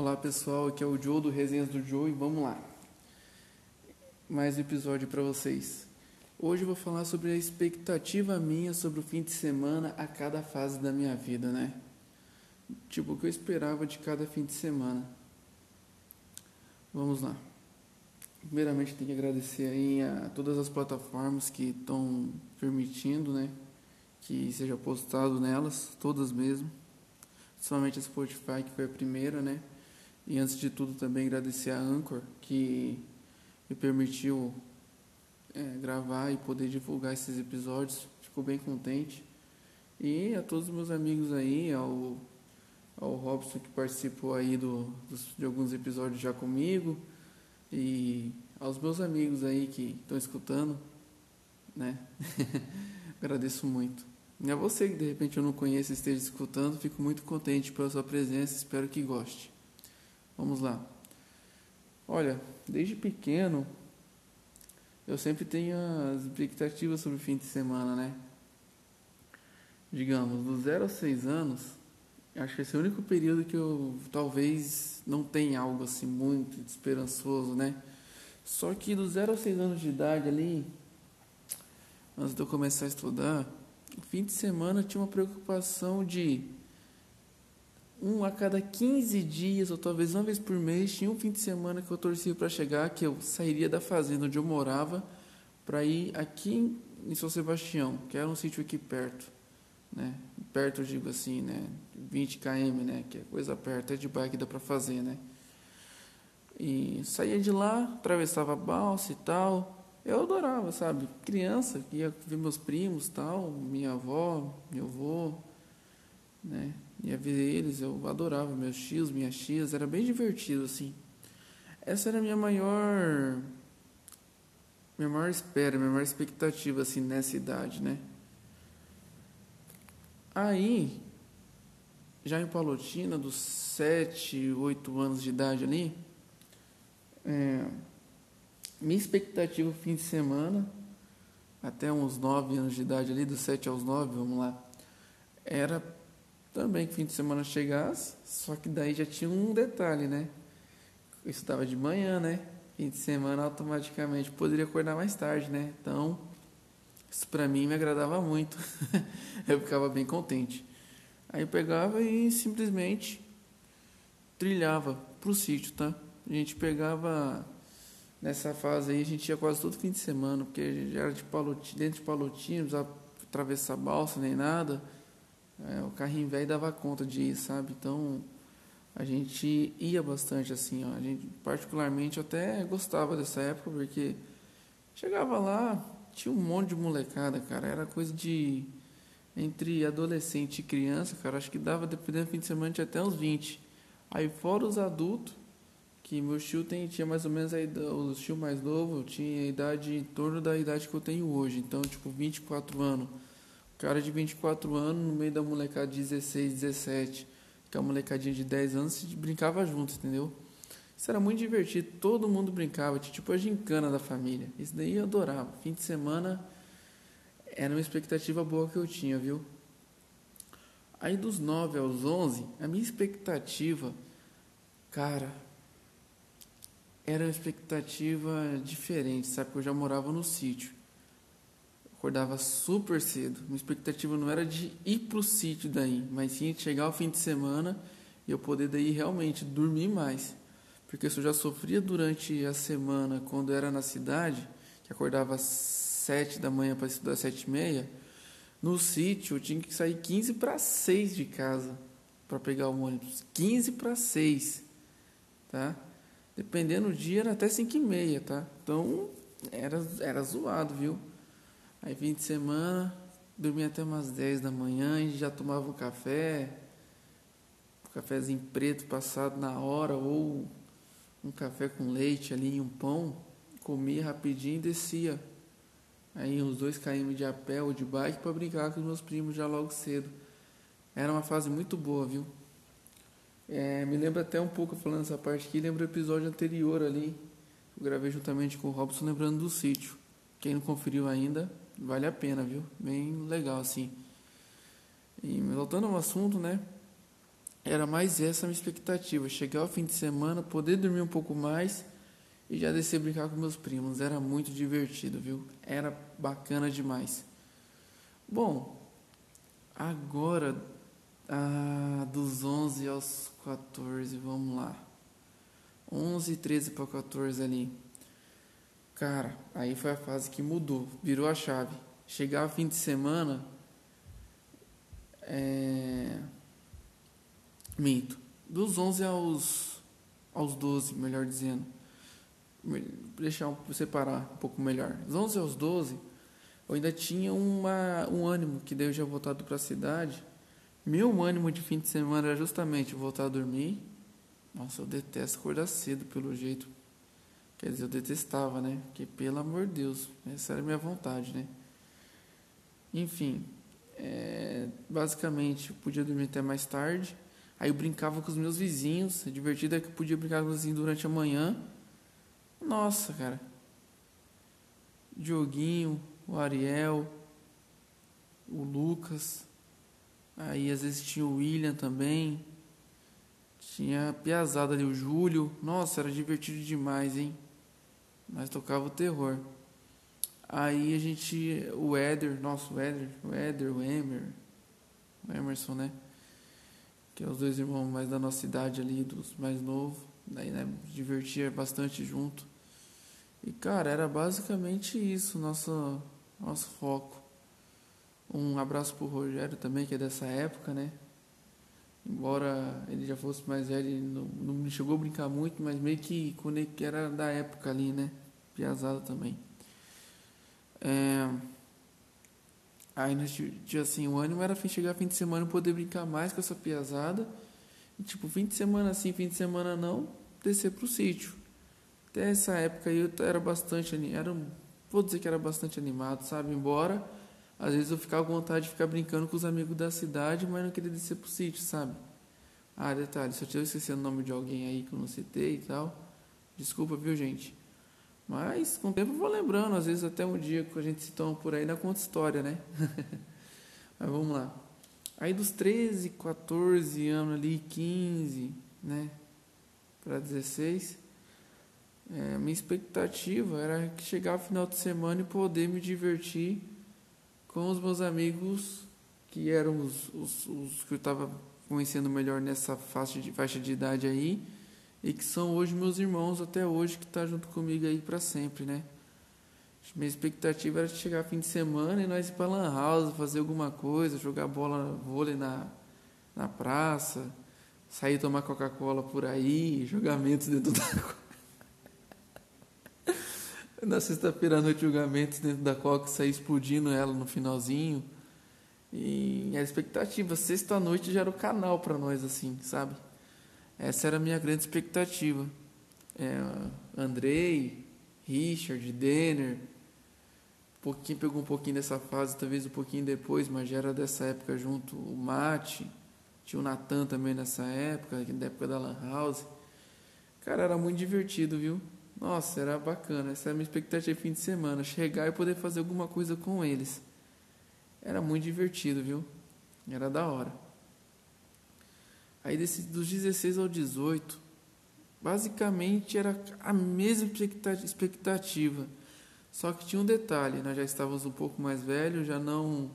Olá pessoal, aqui é o Joe do Resenhas do Joe e vamos lá. Mais um episódio para vocês. Hoje eu vou falar sobre a expectativa minha sobre o fim de semana a cada fase da minha vida, né? Tipo, o que eu esperava de cada fim de semana. Vamos lá. Primeiramente, tenho que agradecer aí a todas as plataformas que estão permitindo, né? Que seja postado nelas, todas mesmo. Somente a Spotify, que foi a primeira, né? E antes de tudo também agradecer a Anchor, que me permitiu é, gravar e poder divulgar esses episódios. Fico bem contente. E a todos os meus amigos aí, ao, ao Robson que participou aí do, dos, de alguns episódios já comigo. E aos meus amigos aí que estão escutando, né? Agradeço muito. E a você que de repente eu não conheço e esteja escutando, fico muito contente pela sua presença, espero que goste. Vamos lá. Olha, desde pequeno eu sempre tenho as expectativas sobre o fim de semana, né? Digamos, dos 0 aos 6 anos, acho que esse é o único período que eu talvez não tenha algo assim muito esperançoso, né? Só que dos 0 aos 6 anos de idade ali, antes de eu começar a estudar, o fim de semana tinha uma preocupação de um a cada 15 dias, ou talvez uma vez por mês, tinha um fim de semana que eu torcia para chegar, que eu sairia da fazenda onde eu morava para ir aqui em São Sebastião, que era um sítio aqui perto, né? Perto, eu digo assim, né? 20 km, né? Que é coisa perto, é de bike dá para fazer, né? E saía de lá, atravessava a balsa e tal. Eu adorava, sabe? Criança, ia ver meus primos tal, minha avó, meu avô, né? Ia ver eles, eu adorava meus tios, minhas tias, era bem divertido assim. Essa era a minha maior minha maior espera, minha maior expectativa assim nessa idade, né? Aí, já em Palotina, dos 7, 8 anos de idade ali, é, minha expectativa fim de semana, até uns 9 anos de idade ali, dos 7 aos 9, vamos lá, era também que fim de semana chegasse, só que daí já tinha um detalhe, né? Eu estava de manhã, né? Fim de semana automaticamente poderia acordar mais tarde, né? Então, isso para mim me agradava muito. eu ficava bem contente. Aí eu pegava e simplesmente trilhava pro sítio, tá? A gente pegava nessa fase aí, a gente ia quase todo fim de semana, porque já era de palotinho, dentro de palotinho, não precisava atravessar balsa nem nada. É, o carrinho velho dava conta de ir, sabe? Então a gente ia bastante assim, ó. A gente particularmente até gostava dessa época porque chegava lá, tinha um monte de molecada, cara. Era coisa de entre adolescente e criança, cara. Acho que dava, dependendo do fim de semana, tinha até uns 20. Aí fora os adultos, que meu tio tem, tinha mais ou menos a idade, o tio mais novo tinha a idade em torno da idade que eu tenho hoje. Então, tipo, 24 anos. Cara de 24 anos no meio da molecada de 16, 17, que é a molecadinha de 10 anos, se brincava junto, entendeu? Isso era muito divertido, todo mundo brincava, tipo a gincana da família. Isso daí eu adorava. Fim de semana era uma expectativa boa que eu tinha, viu? Aí dos 9 aos 11, a minha expectativa, cara, era uma expectativa diferente, sabe? Porque eu já morava no sítio. Acordava super cedo. Minha expectativa não era de ir pro sítio daí, mas sim de chegar ao fim de semana e eu poder daí realmente dormir mais. Porque se eu já sofria durante a semana quando era na cidade, que acordava às sete da manhã para estudar às sete e meia, no sítio eu tinha que sair 15 para 6 de casa para pegar o ônibus. 15 para 6, tá? Dependendo do dia era até 5 e meia, tá? Então era, era zoado, viu? Aí fim de semana, dormia até umas 10 da manhã e já tomava um café, um cafezinho preto passado na hora, ou um café com leite ali e um pão, comia rapidinho e descia. Aí uns dois caímos de a pé ou de bike para brincar com os meus primos já logo cedo. Era uma fase muito boa, viu? É, me lembra até um pouco falando essa parte aqui, lembra o episódio anterior ali, eu gravei juntamente com o Robson lembrando do sítio. Quem não conferiu ainda, vale a pena, viu? Bem legal assim. E voltando ao assunto, né? era mais essa a minha expectativa, chegar ao fim de semana, poder dormir um pouco mais e já descer brincar com meus primos. Era muito divertido, viu? Era bacana demais. Bom, agora ah, dos 11 aos 14, vamos lá. 11, 13 para 14 ali. Cara, aí foi a fase que mudou, virou a chave. Chegava fim de semana, é... minto, dos 11 aos, aos 12, melhor dizendo. Deixar separar um pouco melhor. Dos 11 aos 12, eu ainda tinha uma, um ânimo, que daí eu já voltado para a cidade. Meu ânimo de fim de semana era justamente voltar a dormir. Nossa, eu detesto acordar cedo pelo jeito. Quer dizer, eu detestava, né? Porque, pelo amor de Deus, essa era a minha vontade, né? Enfim, é, basicamente, eu podia dormir até mais tarde. Aí eu brincava com os meus vizinhos. É divertido é que eu podia brincar com os vizinhos durante a manhã. Nossa, cara. Dioguinho, o Ariel, o Lucas. Aí às vezes tinha o William também. Tinha a Piazada ali, o Júlio. Nossa, era divertido demais, hein? Mas tocava o terror. Aí a gente, o Éder, nosso Éder, o Éder, o Emer, o Emerson, né? Que é os dois irmãos mais da nossa idade ali, dos mais novos. Daí, né, divertia bastante junto. E, cara, era basicamente isso, nosso, nosso foco. Um abraço pro Rogério também, que é dessa época, né? Embora ele já fosse mais velho, ele não, não chegou a brincar muito, mas meio que era da época ali, né? Piazada também. É... Aí nós tinha assim, o ânimo era chegar fim de semana e poder brincar mais com essa piazada. E, tipo, fim de semana sim, fim de semana não, descer pro sítio. Até essa época aí eu era bastante era Vou dizer que era bastante animado, sabe? Embora às vezes eu ficava com vontade de ficar brincando com os amigos da cidade, mas não queria descer pro sítio, sabe? Ah, detalhe, eu estiver esquecendo o nome de alguém aí que eu não citei e tal, desculpa, viu, gente? Mas com o tempo eu vou lembrando, às vezes até um dia que a gente se toma por aí na conta história, né? Mas vamos lá. Aí dos 13, 14 anos ali, 15, né? Para 16, é, minha expectativa era que chegar final de semana e poder me divertir com os meus amigos que eram os, os, os que eu estava conhecendo melhor nessa faixa de, faixa de idade aí e que são hoje meus irmãos até hoje que tá junto comigo aí para sempre, né? Minha expectativa era chegar fim de semana e nós ir para lan house, fazer alguma coisa, jogar bola, vôlei na, na praça, sair tomar Coca-Cola por aí, jogamentos dentro da na sexta-feira à noite jogamentos dentro da Coca, sair explodindo ela no finalzinho. E a expectativa, sexta noite já era o canal para nós assim, sabe? Essa era a minha grande expectativa. É, Andrei, Richard, Denner, um pouquinho pegou um pouquinho dessa fase, talvez um pouquinho depois, mas já era dessa época junto o Mate, tinha o Natan também nessa época, da época da Lan House. Cara, era muito divertido, viu? Nossa, era bacana. Essa era a minha expectativa de fim de semana, chegar e poder fazer alguma coisa com eles. Era muito divertido, viu? Era da hora. Aí desse, dos 16 ao 18, basicamente era a mesma expectativa. Só que tinha um detalhe, nós já estávamos um pouco mais velhos, já não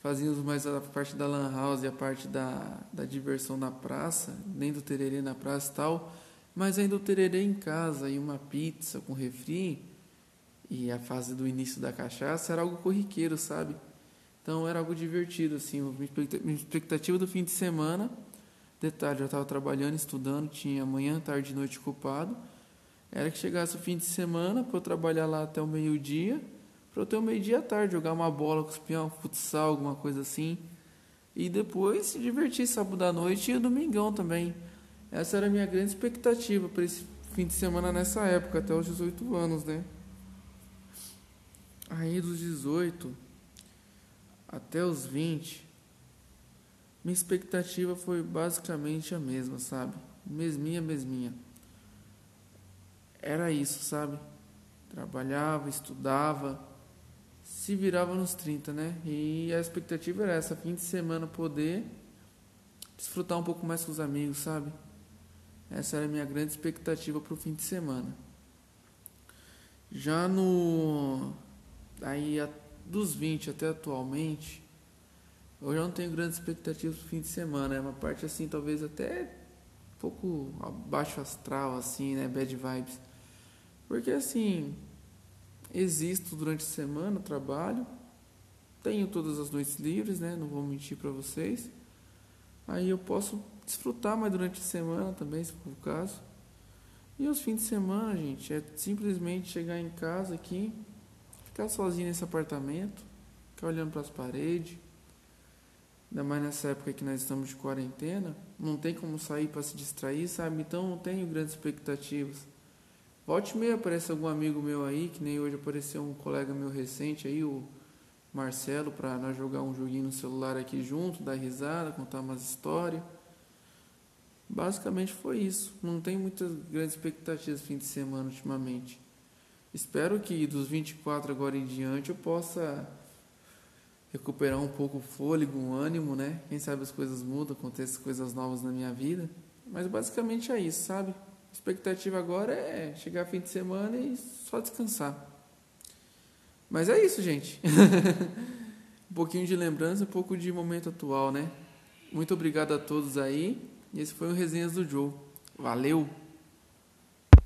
fazíamos mais a parte da lan house e a parte da, da diversão na praça, nem do tererê na praça e tal, mas ainda o tererê em casa e uma pizza com refri e a fase do início da cachaça era algo corriqueiro, sabe? Então era algo divertido, assim, minha expectativa do fim de semana Detalhe, eu estava trabalhando, estudando, tinha manhã, tarde e noite ocupado. Era que chegasse o fim de semana para eu trabalhar lá até o meio-dia, para eu ter o meio-dia à tarde, jogar uma bola com os peão, futsal, alguma coisa assim. E depois se divertir sábado à noite e o domingão também. Essa era a minha grande expectativa para esse fim de semana nessa época, até os 18 anos, né? Aí dos 18 até os 20, minha expectativa foi basicamente a mesma, sabe? Mesminha, mesminha. Era isso, sabe? Trabalhava, estudava, se virava nos 30, né? E a expectativa era essa, fim de semana poder desfrutar um pouco mais com os amigos, sabe? Essa era a minha grande expectativa para o fim de semana. Já no. Aí, dos 20 até atualmente, eu já não tenho grandes expectativas para o fim de semana. É uma parte assim, talvez até um pouco abaixo astral, assim, né? Bad vibes. Porque assim, existo durante a semana, trabalho, tenho todas as noites livres, né? Não vou mentir para vocês. Aí eu posso desfrutar mais durante a semana também, se for o caso. E os fins de semana, gente, é simplesmente chegar em casa aqui, ficar sozinho nesse apartamento, ficar olhando para as paredes. Ainda mais nessa época que nós estamos de quarentena, não tem como sair para se distrair, sabe? Então não tenho grandes expectativas. Volte e meia aparece algum amigo meu aí, que nem hoje apareceu um colega meu recente aí, o Marcelo, para nós jogar um joguinho no celular aqui junto, dar risada, contar umas histórias. Basicamente foi isso. Não tenho muitas grandes expectativas fim de semana ultimamente. Espero que dos 24 agora em diante eu possa recuperar um pouco o fôlego, o ânimo, né? Quem sabe as coisas mudam, acontecem coisas novas na minha vida. Mas basicamente é isso, sabe? A expectativa agora é chegar fim de semana e só descansar. Mas é isso, gente. um pouquinho de lembrança, um pouco de momento atual, né? Muito obrigado a todos aí. Esse foi o Resenhas do Joe. Valeu!